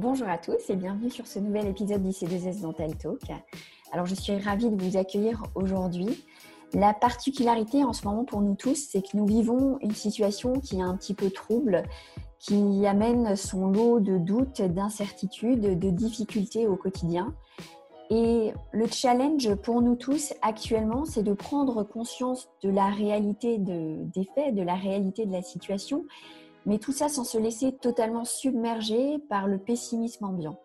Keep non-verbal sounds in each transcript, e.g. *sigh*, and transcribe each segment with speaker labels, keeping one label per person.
Speaker 1: Bonjour à tous et bienvenue sur ce nouvel épisode d'IC2S Dental Talk. Alors je suis ravie de vous accueillir aujourd'hui. La particularité en ce moment pour nous tous, c'est que nous vivons une situation qui est un petit peu trouble, qui amène son lot de doutes, d'incertitudes, de difficultés au quotidien. Et le challenge pour nous tous actuellement, c'est de prendre conscience de la réalité des faits, de la réalité de la situation, mais tout ça sans se laisser totalement submerger par le pessimisme ambiant.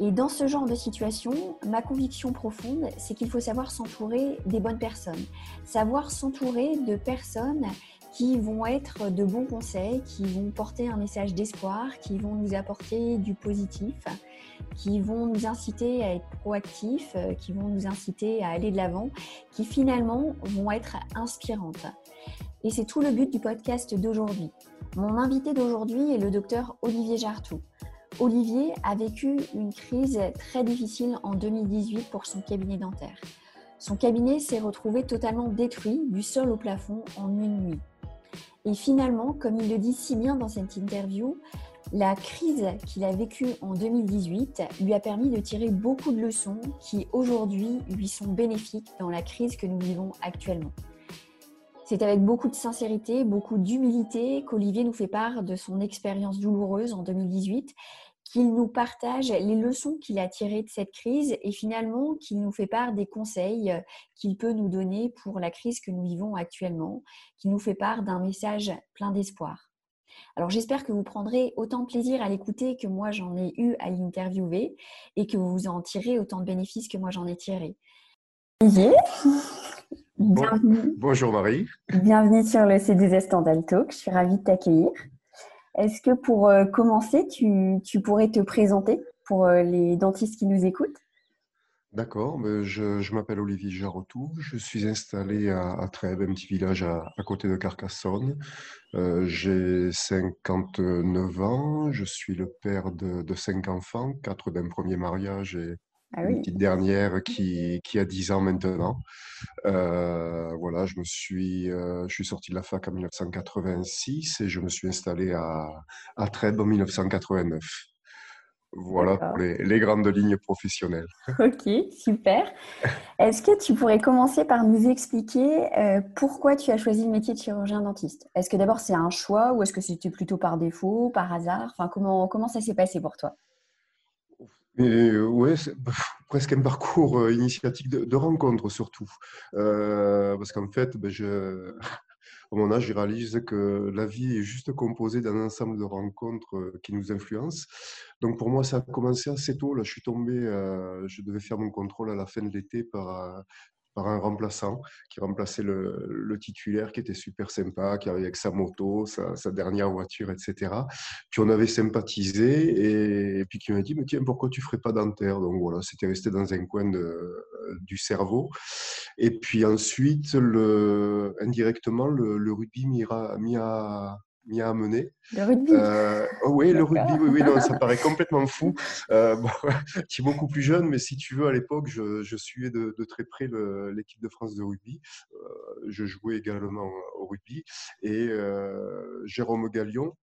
Speaker 1: Et dans ce genre de situation, ma conviction profonde, c'est qu'il faut savoir s'entourer des bonnes personnes, savoir s'entourer de personnes qui vont être de bons conseils, qui vont porter un message d'espoir, qui vont nous apporter du positif, qui vont nous inciter à être proactifs, qui vont nous inciter à aller de l'avant, qui finalement vont être inspirantes. Et c'est tout le but du podcast d'aujourd'hui. Mon invité d'aujourd'hui est le docteur Olivier Jartou. Olivier a vécu une crise très difficile en 2018 pour son cabinet dentaire. Son cabinet s'est retrouvé totalement détruit du sol au plafond en une nuit. Et finalement, comme il le dit si bien dans cette interview, la crise qu'il a vécue en 2018 lui a permis de tirer beaucoup de leçons qui aujourd'hui lui sont bénéfiques dans la crise que nous vivons actuellement. C'est avec beaucoup de sincérité, beaucoup d'humilité qu'Olivier nous fait part de son expérience douloureuse en 2018, qu'il nous partage les leçons qu'il a tirées de cette crise et finalement qu'il nous fait part des conseils qu'il peut nous donner pour la crise que nous vivons actuellement, qu'il nous fait part d'un message plein d'espoir. Alors j'espère que vous prendrez autant de plaisir à l'écouter que moi j'en ai eu à l'interviewer et que vous en tirez autant de bénéfices que moi j'en ai tiré. Olivier?
Speaker 2: Bienvenue. Bonjour Marie.
Speaker 1: Bienvenue sur le C2S Talk. Je suis ravie de t'accueillir. Est-ce que pour euh, commencer, tu, pourrais te présenter pour euh, les dentistes qui nous écoutent?
Speaker 2: D'accord, ben, je, m'appelle Olivier Jarotou, je suis installé à, Trèbes, un petit village à, côté de Carcassonne. Euh, j'ai 59 ans, je suis le père de, de cinq enfants, quatre d'un premier mariage et ah une petite dernière qui, qui, a 10 ans maintenant. Euh, voilà, je me suis, euh, je suis sorti de la fac en 1986 et je me suis installé à, à Trèbes en 1989. Voilà pour les, les, grandes lignes professionnelles. *laughs*
Speaker 1: Ok, super. Est-ce que tu pourrais commencer par nous expliquer euh, pourquoi tu as choisi le métier de chirurgien dentiste? Est-ce que d'abord c'est un choix ou est-ce que c'était plutôt par défaut, par hasard? Enfin, comment, comment ça s'est passé pour toi?
Speaker 2: Oui, c'est presque un parcours euh, initiatique de, rencontre surtout. Euh, parce qu'en fait, ben, je, *laughs* à mon âge, je réalise que la vie est juste composée d'un ensemble de rencontres euh, qui nous influencent. Donc pour moi, ça a commencé assez tôt. Là, je suis tombé, je devais faire mon contrôle à la fin de l'été par, par un remplaçant qui remplaçait le, titulaire qui était super sympa, qui arrivait avec sa moto, sa, dernière voiture, etc. Puis on avait sympathisé et, puis qui m'a dit mais tiens pourquoi tu ferais pas dentaire? Donc voilà, c'était resté dans un coin de, du cerveau. Et puis ensuite, indirectement, le, le rugby m'y a, m'y a amené.
Speaker 1: Le rugby euh,
Speaker 2: oh Oui, le rugby, oui, oui non, ça *laughs* paraît complètement fou. Euh, bon, *laughs* tu es beaucoup plus jeune, mais si tu veux, à l'époque, je, je, suivais de, de très près l'équipe de France de rugby. Euh, je jouais également au rugby. Et euh, Jérôme Gallion,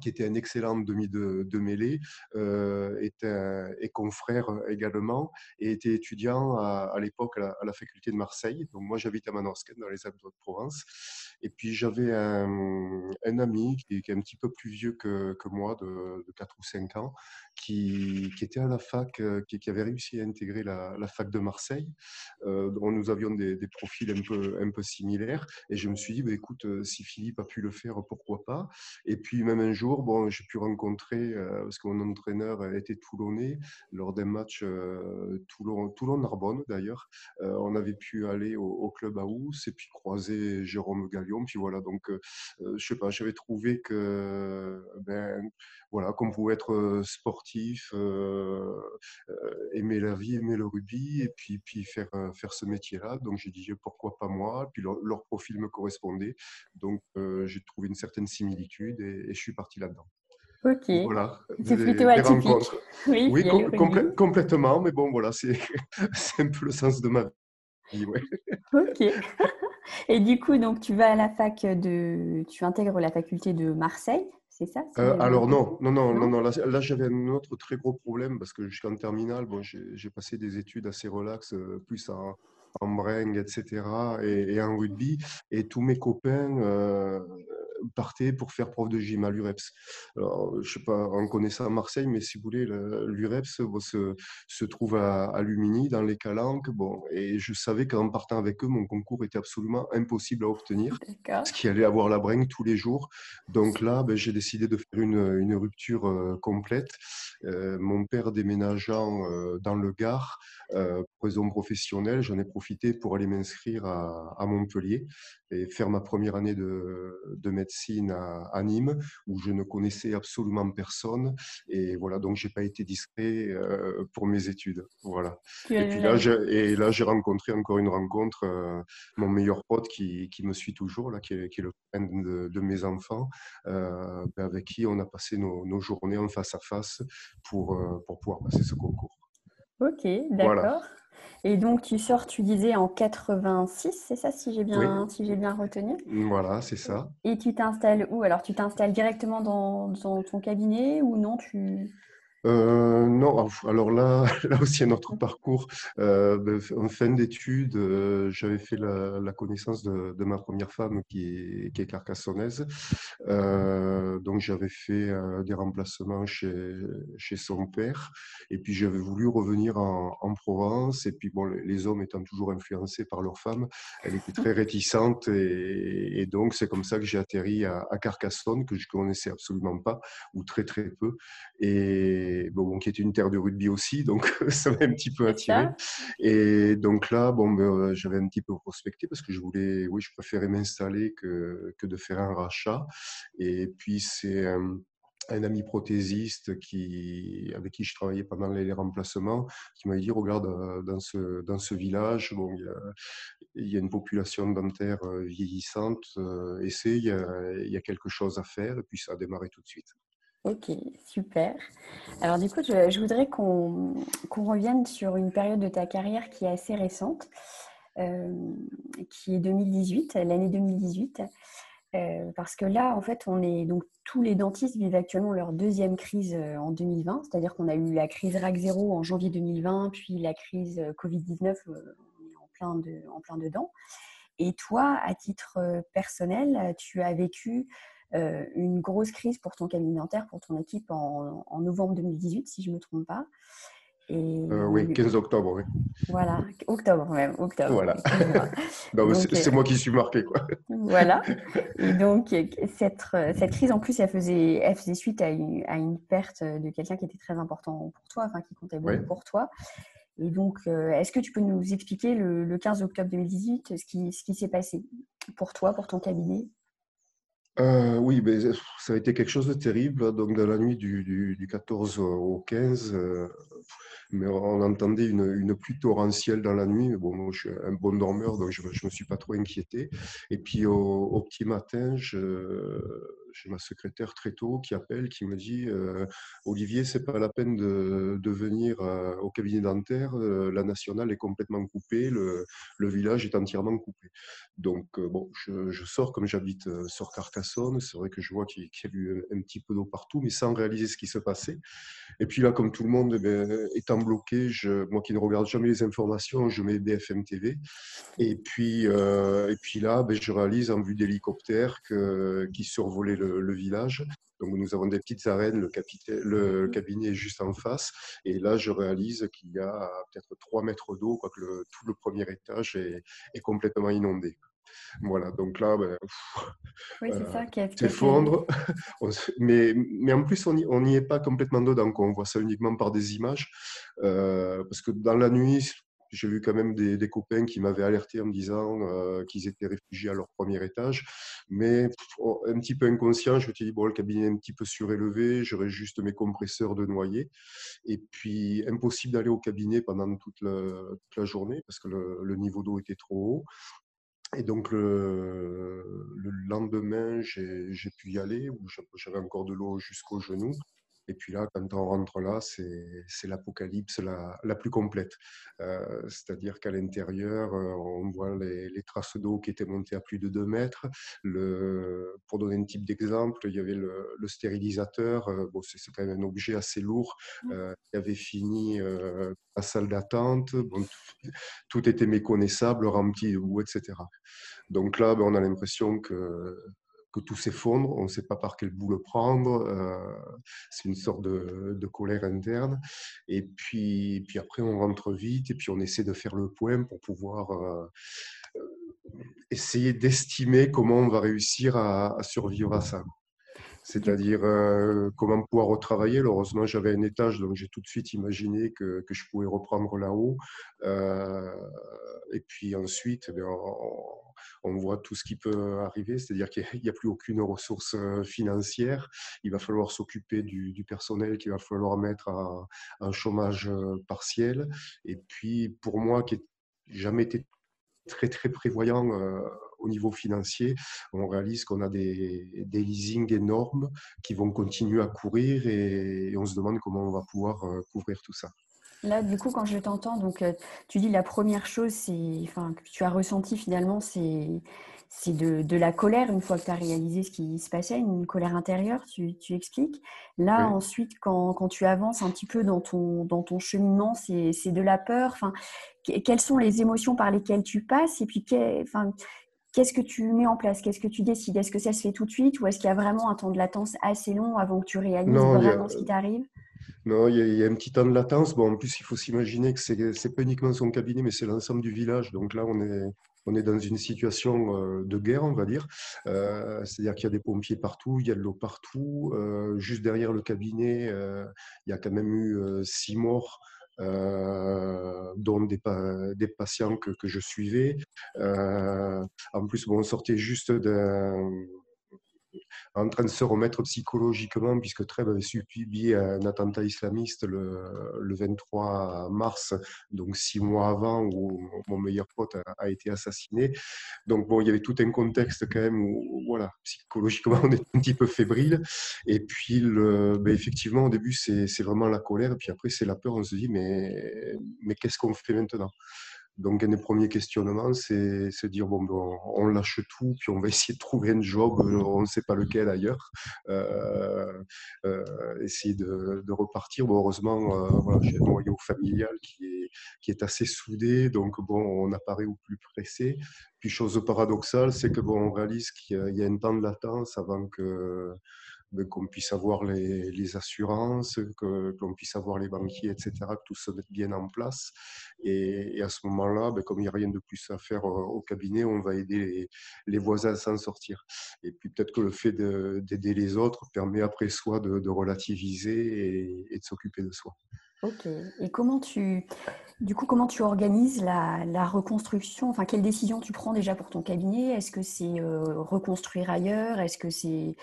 Speaker 2: qui était un excellent demi de, de mêlée, euh, est, confrère également et était étudiant à, l'époque à, la faculté de Marseille. Donc moi j'habite à Manosque dans les Alpes de Provence. Et puis j'avais un, ami qui, est un petit peu plus vieux que, que moi, de, de, 4 ou 5 ans, qui, qui était à la fac, euh, qui, qui, avait réussi à intégrer la, fac de Marseille. Euh, dont nous avions des, des, profils un peu, un peu similaires. Et je me suis dit, bah, écoute, euh, si Philippe a pu le faire, pourquoi pas? Et puis même un jour, bon, j'ai pu rencontrer, euh, parce que mon entraîneur était toulonnais, lors d'un match euh, Toulon-Narbonne d'ailleurs, on avait pu aller au, club à Ous et puis croiser Jérôme Gallion. Puis voilà, donc je sais pas, j'avais trouvé que ben, voilà, qu'on pouvait être sportif, aimer la vie, aimer le rugby, et puis, puis faire, faire ce métier-là. Donc j'ai dit pourquoi pas moi, puis leur, profil me correspondait. Donc j'ai trouvé une certaine similitude et, je suis parti là-dedans.
Speaker 1: Ok. Voilà. C'est plutôt atypique. *laughs*
Speaker 2: Oui, oui complètement, mais bon, voilà, *laughs* c'est un peu le sens de ma vie. Ouais.
Speaker 1: Ok. *laughs* Et du coup, donc tu vas à la fac de, tu intègres la faculté de Marseille, c'est ça
Speaker 2: euh, Alors non, non, non, non, non, là, j'avais un autre très gros problème parce que jusqu'en terminale, bon, j'ai passé des études assez relax, euh, plus en, en bringue, etc., et, et, en rugby, et tous mes copains partait pour faire prof de gym à l'UREPS. Alors, je sais pas, on connaît ça à Marseille, mais si vous voulez, l'UREPS se, se, trouve à, à, Lumini, dans les Calanques. Bon, et je savais qu'en partant avec eux, mon concours était absolument impossible à obtenir, parce qu'il allait avoir la bringue tous les jours. Donc là, ben, j'ai décidé de faire une, une rupture euh, complète. Euh, mon père déménageant euh, dans le Gard, raison professionnelle, j'en ai profité pour aller m'inscrire à, à Montpellier et faire ma première année de, de médecine à, Nîmes, où je ne connaissais absolument personne. Et voilà, donc j'ai pas été discret euh, pour mes études. Voilà. Et puis là, et là, j'ai rencontré encore une rencontre, euh, mon meilleur pote qui, qui, me suit toujours, là, qui est, qui est le de, de, mes enfants, euh, ben, avec qui on a passé nos, nos, journées en face à face pour, pour pouvoir passer ce concours.
Speaker 1: Ok, d'accord. Et donc, tu sors, tu disais, en 86, c'est ça, si j'ai bien, si j'ai bien retenu?
Speaker 2: Voilà, c'est ça.
Speaker 1: Et tu t'installes où? Alors, tu t'installes directement dans, dans, ton cabinet ou non? Tu...
Speaker 2: Euh, non, alors là, *laughs* là aussi un autre parcours. Euh, ben, en fin d'études, euh, j'avais fait la, connaissance de, ma première femme qui est, qui est carcassonnaise. donc j'avais fait des remplacements chez, chez son père. Et puis j'avais voulu revenir en, Provence. Et puis bon, les, hommes étant toujours influencés par leur femme, elle était très réticente. Et, donc c'est comme ça que j'ai atterri à, à, Carcassonne, que je connaissais absolument pas, ou très très peu. Et bon, qui était une terre de rugby aussi, donc *laughs* ça m'a un petit peu attiré. Et donc là, bon, ben, euh, j'avais un petit peu prospecté parce que je voulais, oui, je préférais m'installer que, que de faire un rachat. Et puis c'est un, ami prothésiste qui, avec qui je travaillais pendant les remplacements, qui m'a dit regarde euh, dans ce dans ce village, bon, il y a, il y a une population dentaire euh, vieillissante, essaie, il y, a, il y a quelque chose à faire, et puis ça a démarré tout de suite.
Speaker 1: Ok, super. Alors du coup, je, voudrais qu'on revienne sur une période de ta carrière qui est assez récente, euh, qui est 2018, l'année 2018. Euh, parce que là, en fait, on est donc tous les dentistes vivent actuellement leur deuxième crise euh, en 2020, c'est-à-dire qu'on a eu la crise RAC 0 en janvier 2020, puis la crise Covid-19 en en plein dedans. Et toi, à titre personnel, tu as vécu euh, une grosse crise pour ton cabinet dentaire, pour ton équipe en, novembre 2018, si je ne me trompe pas.
Speaker 2: Et, euh, oui, 15 octobre, oui.
Speaker 1: Voilà, octobre même, octobre.
Speaker 2: Voilà. *laughs* c'est moi qui suis marqué, quoi.
Speaker 1: Voilà. *laughs* Et donc, cette, cette crise, en plus, elle faisait, elle faisait suite à une, à une perte de quelqu'un qui était très important pour toi, enfin, qui comptait beaucoup pour toi. Et donc, euh, est-ce que tu peux nous expliquer le, le 15 octobre 2018 ce qui, ce qui s'est passé pour toi, pour ton cabinet?
Speaker 2: Euh, oui, mais ça a été quelque chose de terrible. Donc, dans la nuit du, du, 14 au 15, euh, mais on entendait une, pluie torrentielle dans la nuit. Bon, moi, je suis un bon dormeur, donc je ne me suis pas trop inquiété. Et puis, au petit matin, je j'ai ma secrétaire très tôt qui appelle, qui me dit euh, Olivier, c'est pas la peine de, venir euh, au cabinet dentaire, euh, la nationale est complètement coupée, le, village est entièrement coupé. Donc, bon, je, sors comme j'habite sur Carcassonne, c'est vrai que je vois qu'il y a eu un, petit peu d'eau partout, mais sans réaliser ce qui se passait. Et puis là, comme tout le monde, eh étant bloqué, moi qui ne regarde jamais les informations, je mets BFM TV. Et puis, et puis là, ben, je réalise en vue d'hélicoptère qui survolait le, village. Donc nous avons des petites arènes, le, le, cabinet est juste en face. Et là, je réalise qu'il y a peut-être 3 mètres d'eau, quoique le, tout le premier étage est, est complètement inondé. Voilà, donc là, ben,
Speaker 1: oui, c'est ça qui
Speaker 2: s'effondre. *laughs* mais, mais en plus, on n'y est pas complètement dedans. On voit ça uniquement par des images. Euh, parce que dans la nuit, j'ai vu quand même des, copains qui m'avaient alerté en me disant euh, qu'ils étaient réfugiés à leur premier étage. Mais un petit peu inconscient, je me suis dit, bon, le cabinet est un petit peu surélevé, j'aurais juste mes compresseurs de noyer. Et puis, impossible d'aller au cabinet pendant toute la, journée parce que le, niveau d'eau était trop haut. Et donc, le, le lendemain, j'ai pu y aller, où j'avais encore de l'eau jusqu'aux genoux. Et puis là, quand on rentre là, c'est l'apocalypse la, la, plus complète. Euh, c'est-à-dire qu'à l'intérieur, euh, on voit les, les traces d'eau qui étaient montées à plus de 2 mètres. Le, pour donner un type d'exemple, il y avait le, le stérilisateur. Euh, bon, c'est quand même un objet assez lourd euh, qui avait fini euh, la salle d'attente. Bon, tout, tout, était méconnaissable, rempli de boue, etc. Donc là, ben, on a l'impression que que tout s'effondre, on ne sait pas par quel bout le prendre, euh, c'est une sorte de, colère interne. Et puis, puis après, on rentre vite et puis on essaie de faire le point pour pouvoir euh, essayer d'estimer comment on va réussir à, survivre à ça c'est-à-dire euh, comment pouvoir retravailler. Heureusement, j'avais un étage, donc j'ai tout de suite imaginé que, que je pouvais reprendre là-haut. Euh, et puis ensuite, eh on, on, voit tout ce qui peut arriver, c'est-à-dire qu'il n'y a plus aucune ressource euh, financière. Il va falloir s'occuper du, personnel qu'il va falloir mettre en, en chômage euh, partiel. Et puis, pour moi, qui n'ai jamais été très, très prévoyant euh, au niveau financier, on réalise qu'on a des, des leasings énormes qui vont continuer à courir et, on se demande comment on va pouvoir couvrir tout ça.
Speaker 1: Là, du coup, quand je t'entends, donc euh, tu dis la première chose, c'est, enfin, que tu as ressenti finalement, c'est, c'est de, de, la colère une fois que tu as réalisé ce qui se passait, une colère intérieure, tu, tu expliques. Là, oui. ensuite, quand, quand, tu avances un petit peu dans ton, dans ton cheminement, c'est, c'est de la peur. Enfin, quelles sont les émotions par lesquelles tu passes et puis, enfin, qu'est-ce que tu mets en place? Qu'est-ce que tu décides? Est-ce que ça se fait tout de suite ou est-ce qu'il y a vraiment un temps de latence assez long avant que tu réalises non, vraiment a... ce qui t'arrive?
Speaker 2: Non, il y, a, un petit temps de latence. Bon, en plus, il faut s'imaginer que c'est pas uniquement son cabinet, mais c'est l'ensemble du village. Donc là, on est, on est dans une situation euh, de guerre, on va dire. Euh, C'est-à-dire qu'il y a des pompiers partout, il y a de l'eau partout. Euh, juste derrière le cabinet, il y a quand même eu six morts. Dont des, patients que, que, je suivais. en plus, bon, on sortait juste d'un en train de se remettre psychologiquement, puisque Trèbes avait subi un attentat islamiste le, le, 23 mars, donc six mois avant, où mon meilleur pote a, été assassiné. Donc bon, il y avait tout un contexte quand même où, voilà, psychologiquement, *laughs* on est un petit peu fébrile. Et puis, ben, effectivement, au début, c'est vraiment la colère, et puis après, c'est la peur. On se dit, mais, mais qu'est-ce qu'on fait maintenant? Donc, un des premiers questionnements, c'est se dire bon, bon, on lâche tout, puis on va essayer de trouver un job, on ne sait pas lequel ailleurs, euh, euh, essayer de, de, repartir. Bon, heureusement, euh, voilà, j'ai un noyau familial qui est, qui est assez soudé, donc bon, on apparaît au plus pressé. Puis, chose paradoxale, c'est que bon, on réalise qu'il y, y, a un temps de latence avant que qu'on puisse avoir les, les assurances, que, l'on puisse avoir les banquiers, etc., que tout se mette bien en place. Et, et à ce moment-là, ben, comme il n'y a rien de plus à faire au cabinet, on va aider les, les voisins à s'en sortir. Et puis peut-être que le fait d'aider les autres permet après soi de, de relativiser et, et de s'occuper de soi.
Speaker 1: Ok. Et comment tu, du coup, comment tu organises la, reconstruction? Enfin, quelles décisions tu prends déjà pour ton cabinet? Est-ce que c'est euh, reconstruire ailleurs? Est-ce que c'est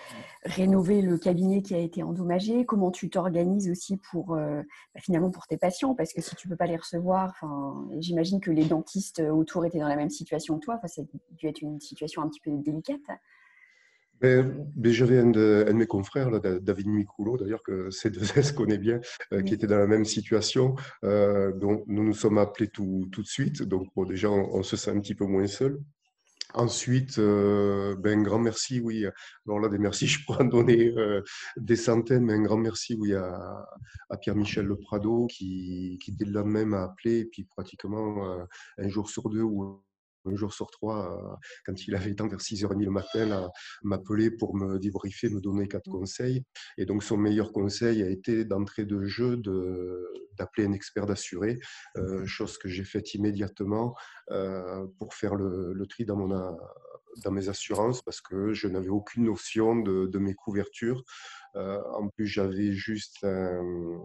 Speaker 1: rénover le cabinet qui a été endommagé? Comment tu t'organises aussi pour euh, bah, finalement pour tes patients? Parce que si tu peux pas les recevoir, enfin, j'imagine que les dentistes autour étaient dans la même situation que toi. Enfin, ça a dû être une situation un petit peu délicate.
Speaker 2: J'avais un, un, de mes confrères, là, David Miculo, d'ailleurs, que *laughs* C2S connaît bien, euh, qui était dans la même situation. Euh, donc, nous nous sommes appelés tout, tout de suite. Donc, bon, déjà, on, on, se sent un petit peu moins seul. Ensuite, euh, ben, un grand merci, oui. Alors là, des merci, *laughs* je pourrais en donner euh, des centaines, mais un grand merci, oui, à, à Pierre-Michel Le Prado, qui, qui dès le lendemain m'a appelé, et puis pratiquement euh, un jour sur deux, ou un jour sur trois, euh, quand il avait temps vers 6h30 le matin, m'appeler pour me débriefer, me donner quatre mmh. conseils. Et donc, son meilleur conseil a été d'entrée de jeu d'appeler un expert d'assuré, euh, chose que j'ai faite immédiatement euh, pour faire le, le tri dans, mon, dans mes assurances parce que je n'avais aucune notion de, de mes couvertures. Euh, en plus, j'avais juste un,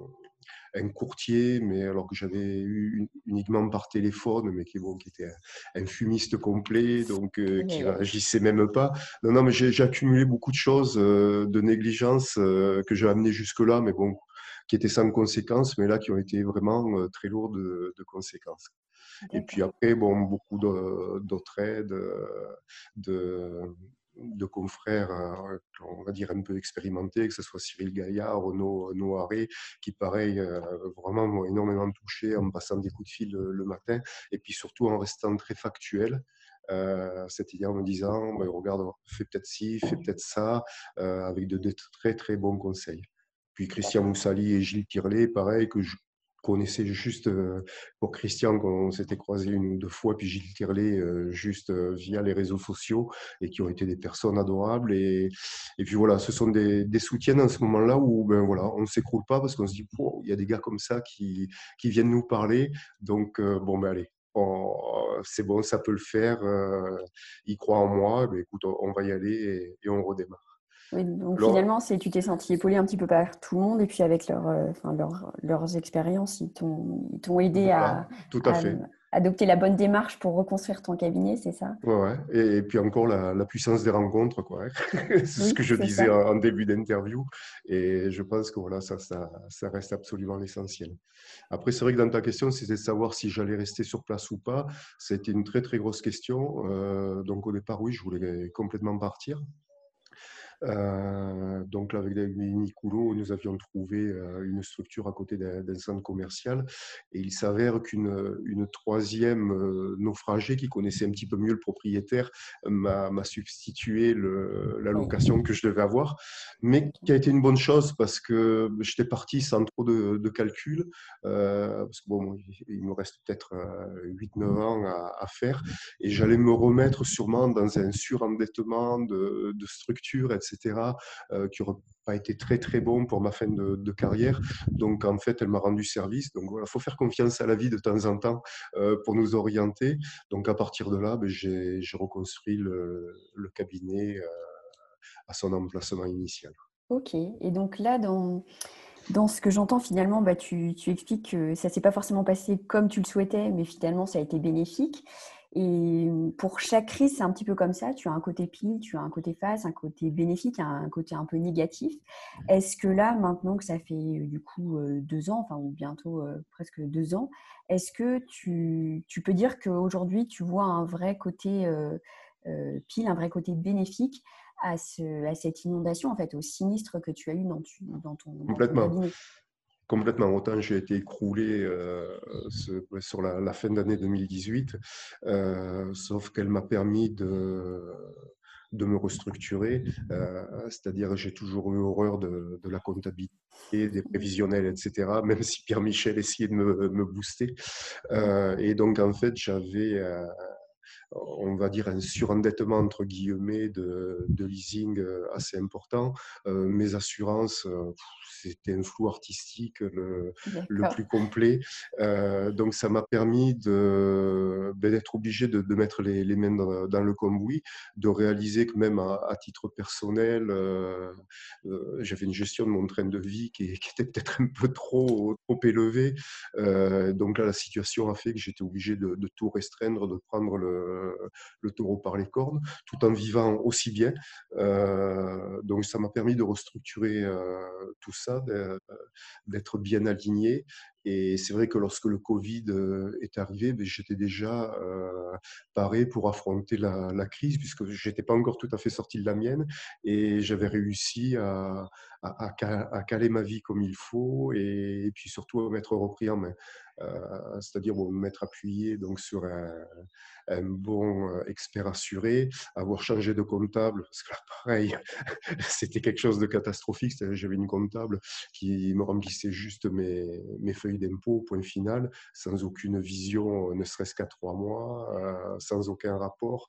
Speaker 2: un courtier, mais alors que j'avais eu uniquement par téléphone, mais qui, bon, qui était un, un fumiste complet, donc euh, qui réagissait même pas. Non, non, mais j'ai accumulé beaucoup de choses, euh, de négligence euh, que j'ai amené jusque-là, mais bon, qui étaient sans conséquences, mais là qui ont été vraiment euh, très lourdes de, de conséquences. Et puis après, bon, beaucoup d'autres aides, de, de confrères, on va dire un peu expérimentés, que ce soit Cyril Gaillard, Renaud Noiré, qui pareil, vraiment m'ont énormément touché en passant des coups de fil le, matin, et puis surtout en restant très factuel. c'est-à-dire en me disant, ben, regarde, fais peut-être ci, fais peut-être ça, avec de, très très bons conseils. Puis Christian Moussali et Gilles Tirlet, pareil, que je connaissais juste euh, pour Christian, qu'on s'était croisé une ou deux fois, puis Gilles Tirlet, euh, juste euh, via les réseaux sociaux, et qui ont été des personnes adorables. Et, et puis voilà, ce sont des, soutiens à ce moment-là où ben, voilà, on ne s'écroule pas parce qu'on se dit, il y a des gars comme ça qui, qui viennent nous parler. Donc, bon, ben allez, c'est bon, ça peut le faire, il croit en moi, ben, écoute, on va y aller et on redémarre
Speaker 1: donc finalement, c'est tu t'es senti épaulé un petit peu par tout le monde et puis avec leur, euh, enfin, leurs expériences, ils t'ont aidé à,
Speaker 2: tout à, fait.
Speaker 1: adopter la bonne démarche pour reconstruire ton cabinet, c'est ça?
Speaker 2: Ouais, Et, puis encore la, puissance des rencontres, quoi. *laughs* c'est ce que je disais en, début d'interview et je pense que voilà, ça, ça, ça reste absolument l'essentiel. Après, c'est vrai que dans ta question, c'était de savoir si j'allais rester sur place ou pas. C'était une très très grosse question. Euh, donc au départ, oui, je voulais complètement partir. Euh, donc là, avec Nicoulot, nous avions trouvé euh, une structure à côté d'un centre commercial. Et il s'avère qu'une une troisième euh, naufragée qui connaissait un petit peu mieux le propriétaire m'a substitué le, la location que je devais avoir, mais qui a été une bonne chose parce que j'étais parti sans trop de, de calcul, parce que bon, il me reste peut-être 8-9 ans à, à, faire. Et j'allais me remettre sûrement dans un surendettement de, de structure, etc euh, qui n'aurait pas été très très bon pour ma fin de, carrière. Donc en fait, elle m'a rendu service. Donc voilà, il faut faire confiance à la vie de temps en temps euh, pour nous orienter. Donc à partir de là, ben, j'ai reconstruit le, cabinet euh, à son emplacement initial.
Speaker 1: Ok, et donc là, dans, dans ce que j'entends, finalement, bah, tu, tu, expliques que ça ne s'est pas forcément passé comme tu le souhaitais, mais finalement, ça a été bénéfique. Et pour chaque crise, c'est un petit peu comme ça. Tu as un côté pile, tu as un côté face, un côté bénéfique, un côté un peu négatif. Est-ce que là, maintenant que ça fait du coup deux ans, enfin ou bientôt presque deux ans, est-ce que tu, tu, peux dire qu'aujourd'hui, tu vois un vrai côté pile, un vrai côté bénéfique à, ce, à, cette inondation, en fait, au sinistre que tu as eu dans, dans ton,
Speaker 2: Complètement. Complètement. Autant j'ai été écroulé euh, sur la, fin d'année 2018, euh, sauf qu'elle m'a permis de, de me restructurer. Euh, c'est-à-dire, j'ai toujours eu horreur de, la comptabilité, des prévisionnels, etc., même si Pierre Michel essayait de me, me booster. et donc, en fait, j'avais on va dire un surendettement entre guillemets de, de leasing assez important. mes assurances, c'était un flou artistique le, plus complet. Euh, donc, ça m'a permis ben, d'être obligé de, mettre les, mains dans, le cambouis, de réaliser que même à, titre personnel, euh, euh, j'avais une gestion de mon train de vie qui, était peut-être un peu trop, trop élevée. donc là, la situation a fait que j'étais obligé de, tout restreindre, de prendre le, le, taureau par les cornes, tout en vivant aussi bien. donc, ça m'a permis de restructurer tout ça d'être bien aligné. Et c'est vrai que lorsque le Covid euh, est arrivé, ben, j'étais déjà euh, paré pour affronter la, crise, puisque je n'étais pas encore tout à fait sorti de la mienne, et j'avais réussi à, caler ma vie comme il faut, et, puis surtout à m'être repris en main. Euh, c'est-à-dire me mettre appuyé donc, sur un, bon expert assuré, avoir changé de comptable, parce que là, pareil, *laughs* c'était quelque chose de catastrophique. J'avais une comptable qui me remplissait juste mes feuilles d'impôt, point final, sans aucune vision, ne serait-ce qu'à trois mois, euh, sans aucun rapport.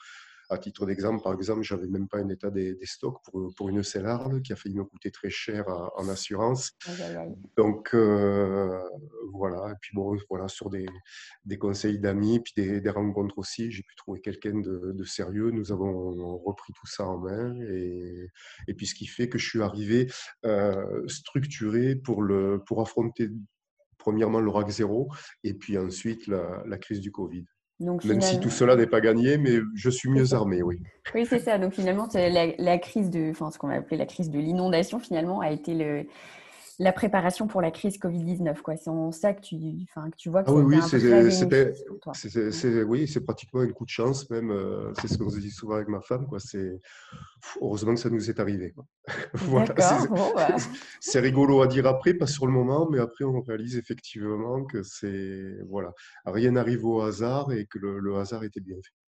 Speaker 2: À titre d'exemple, par exemple, j'avais même pas un état des, stocks pour, pour une cellarde qui a failli me coûter très cher en assurance. Donc euh, voilà, et puis bon, voilà, sur des, des conseils d'amis, puis des, des, rencontres aussi, j'ai pu trouver quelqu'un de, de, sérieux. Nous avons repris tout ça en main, et, et puis ce qui fait que je suis arrivé euh, structuré pour, le, pour affronter premièrement le RAC 0 et puis ensuite la, crise du Covid. Donc, Même si tout cela n'est pas gagné, mais je suis mieux armé, oui.
Speaker 1: Oui, c'est ça. Donc finalement, la, crise de, enfin, ce qu'on va appeler la crise de l'inondation, finalement, a été le, la préparation pour la crise Covid-19. Quoi. C'est en ça que tu, que tu vois que
Speaker 2: ah oui,
Speaker 1: oui,
Speaker 2: oui, c'est pratiquement un coup de chance même. Euh, c'est ce qu'on se dit souvent avec ma femme. Quoi. C'est, heureusement que ça nous est arrivé. *laughs*
Speaker 1: voilà, *laughs* bah.
Speaker 2: c'est, rigolo à dire après, pas sur le moment, mais après on réalise effectivement que c'est voilà, rien n'arrive au hasard et que le hasard était bien fait.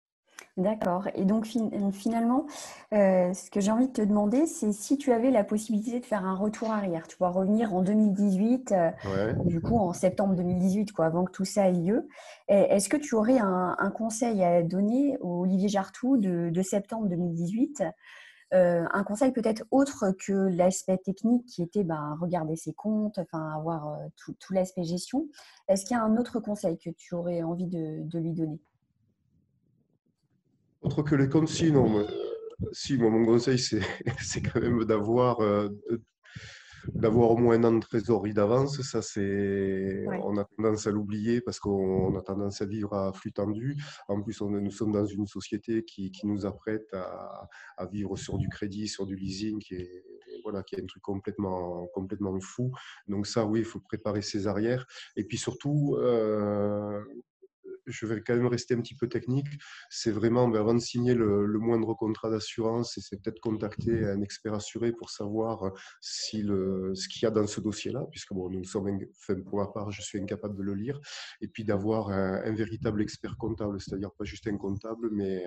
Speaker 1: D'accord. Et donc finalement, euh, ce que j'ai envie de te demander, c'est si tu avais la possibilité de faire un retour arrière, tu vois, revenir en 2018, euh, du coup en septembre 2018, quoi, avant que tout ça ait lieu. Est-ce que tu aurais un, conseil à donner au Olivier Jartou de, septembre 2018 euh, un conseil peut-être autre que l'aspect technique qui était ben, regarder ses comptes, enfin avoir tout, l'aspect gestion. Est-ce qu'il y a un autre conseil que tu aurais envie de lui donner?
Speaker 2: Autre que les si, non. si, mon conseil, *laughs* c'est quand même d'avoir euh, d'avoir au moins un an de trésorerie d'avance. Ça, c'est, on a tendance à l'oublier parce qu'on a tendance à vivre à flux tendu. En plus, on, nous sommes dans une société qui, qui nous apprête à, à, vivre sur du crédit, sur du leasing, qui est, voilà, qui est un truc complètement, complètement fou. Donc ça, oui, il faut préparer ses arrières. Et puis surtout, euh, je vais quand même rester un petit peu technique. C'est vraiment, ben, avant de signer le, moindre contrat d'assurance, c'est peut-être contacter un expert assuré pour savoir euh, si le, ce qu'il y a dans ce dossier-là, puisque bon, nous sommes, pour ma part, je suis incapable de le lire, et puis d'avoir un, véritable expert comptable, c'est-à-dire pas juste un comptable, mais,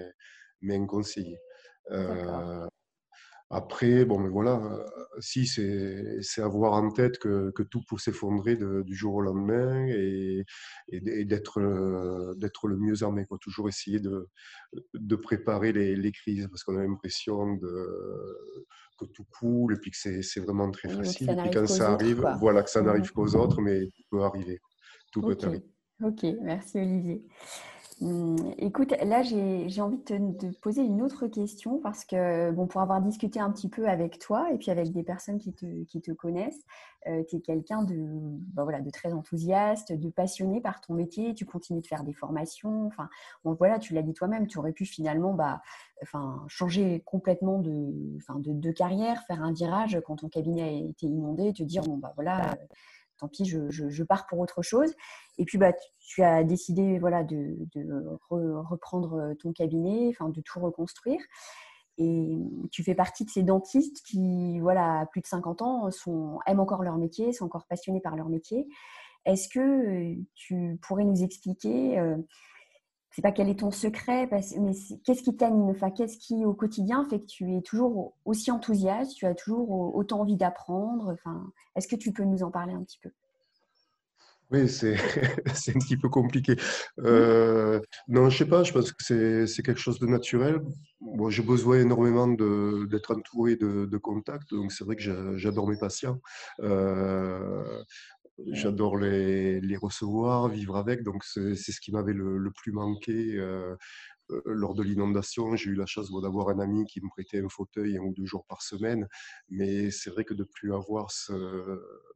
Speaker 2: mais un conseiller. Euh, après, bon, mais voilà, euh, si c'est avoir en tête que, que tout peut s'effondrer du jour au lendemain et, et, d'être le mieux armé, quoi. Toujours essayer de, de préparer les, les crises parce qu'on a l'impression que tout coule et puis que c'est vraiment très facile. Et puis quand ça arrive, voilà, que ça n'arrive mmh. qu'aux autres, mais tout peut arriver. Tout peut arriver.
Speaker 1: Ok, merci Olivier. Hum, écoute, là, j'ai envie de te, poser une autre question parce que, bon, pour avoir discuté un petit peu avec toi et puis avec des personnes qui te, qui te connaissent, euh, tu es quelqu'un de, bah voilà, de très enthousiaste, de passionné par ton métier, tu continues de faire des formations. Enfin, bon, voilà, tu l'as dit toi-même, tu aurais pu finalement bah, changer complètement de, enfin, de, carrière, faire un virage quand ton cabinet a été inondé, te dire, bon, bah voilà tant pis, je, pars pour autre chose. Et puis, bah, tu, as décidé voilà, de, reprendre ton cabinet, enfin, de tout reconstruire. Et tu fais partie de ces dentistes qui, voilà, à plus de 50 ans, sont, aiment encore leur métier, sont encore passionnés par leur métier. Est-ce que tu pourrais nous expliquer euh, sais pas quel est ton secret, mais qu'est-ce qui t'anime? Enfin, Qu'est-ce qui, au quotidien, fait que tu es toujours aussi enthousiaste, tu as toujours autant envie d'apprendre? Enfin, Est-ce que tu peux nous en parler un petit peu?
Speaker 2: Oui, c'est *laughs* un petit peu compliqué. Euh, non, je sais pas, je pense que c'est quelque chose de naturel. Moi, j'ai besoin énormément d'être entouré de, de, contacts, donc c'est vrai que j'adore mes patients. Euh, J'adore les, les, recevoir, vivre avec. Donc, c'est ce qui m'avait le, le, plus manqué euh, lors de l'inondation, j'ai eu la chance d'avoir un ami qui me prêtait un fauteuil un ou deux jours par semaine, mais c'est vrai que de plus avoir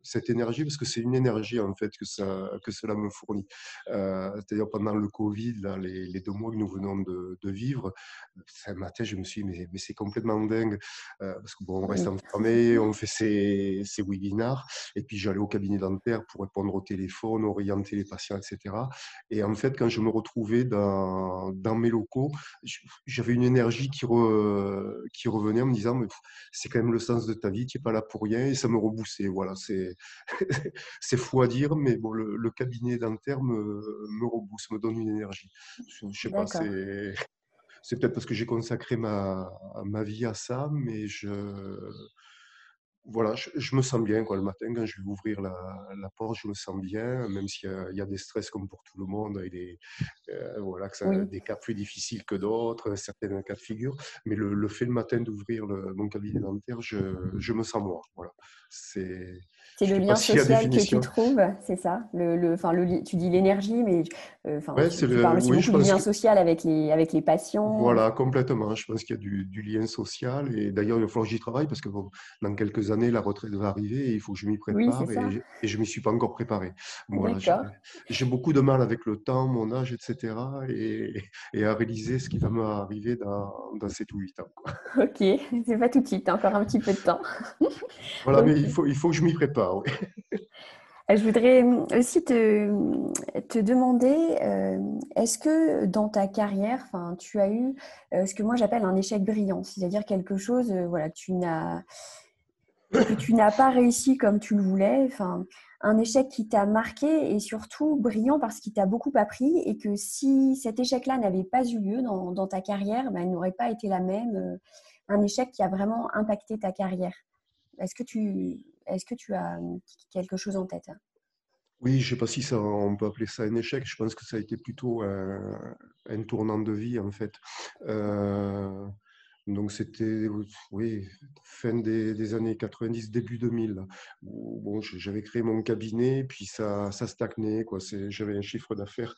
Speaker 2: cette énergie, parce que c'est une énergie en fait que, ça, que cela me fournit. Euh, c'est-à-dire pendant le Covid, là, les, deux mois que nous venons de, vivre, un matin je me suis dit mais, mais c'est complètement dingue, euh, parce qu'on bon, reste enfermé, on fait ces, ces webinars, et puis j'allais au cabinet dentaire pour répondre au téléphone, orienter les patients, etc. Et en fait, quand je me retrouvais dans, dans mes locaux, j'avais une énergie qui, qui revenait en me disant c'est quand même le sens de ta vie, tu n'es pas là pour rien, et ça me reboussait. Voilà, c'est *laughs* fou à dire, mais bon, le, cabinet dentaire me, me rebousse, me donne une énergie. Je, ne sais pas, c'est. C'est peut-être parce que j'ai consacré ma, ma vie à ça, mais je, voilà, je, me sens bien quoi, le matin quand je vais ouvrir la, la porte, je me sens bien, même s'il y, y, a des stress comme pour tout le monde, et des, euh, voilà, que ça, des cas plus difficiles que d'autres, certains cas de figure. Mais le, le fait le matin d'ouvrir mon cabinet dentaire, je, je, me sens moi. Voilà,
Speaker 1: c'est c'est le lien social que tu trouves, c'est ça le, le, le, Tu dis l'énergie, mais euh, enfin, tu, parles aussi beaucoup du lien social avec les, avec les patients.
Speaker 2: Voilà, complètement. Je pense qu'il y a du, du, lien social. Et d'ailleurs, il va falloir que j'y travaille parce que dans quelques années, la retraite va arriver et il faut que je m'y prépare. et, je ne m'y suis pas encore préparé. Voilà, J'ai beaucoup de mal avec le temps, mon âge, etc. Et, et à réaliser ce qui va m'arriver dans, dans 7 ou 8 ans.
Speaker 1: Ok, c'est pas tout de suite, encore un petit peu de temps.
Speaker 2: voilà, mais il faut, il faut que je m'y prépare oui. *laughs*
Speaker 1: Je voudrais aussi te, te demander, est-ce que dans ta carrière, tu as eu ce que moi j'appelle un échec brillant, c'est-à-dire quelque chose, voilà, tu que tu n'as pas réussi comme tu le voulais, un échec qui t'a marqué et surtout brillant parce qu'il t'a beaucoup appris et que si cet échec-là n'avait pas eu lieu dans, dans ta carrière, ben, il n'aurait pas été la même. Euh, un échec qui a vraiment impacté ta carrière. Est-ce que tu, est-ce que tu as quelque chose en tête?
Speaker 2: Oui, je ne sais pas si on peut appeler ça un échec. Je pense que ça a été plutôt un, tournant de vie, en fait. Euh, donc c'était oui, fin des, années 90, début 2000. bon, j'avais créé mon cabinet, puis ça, ça stagnait. J'avais un chiffre d'affaires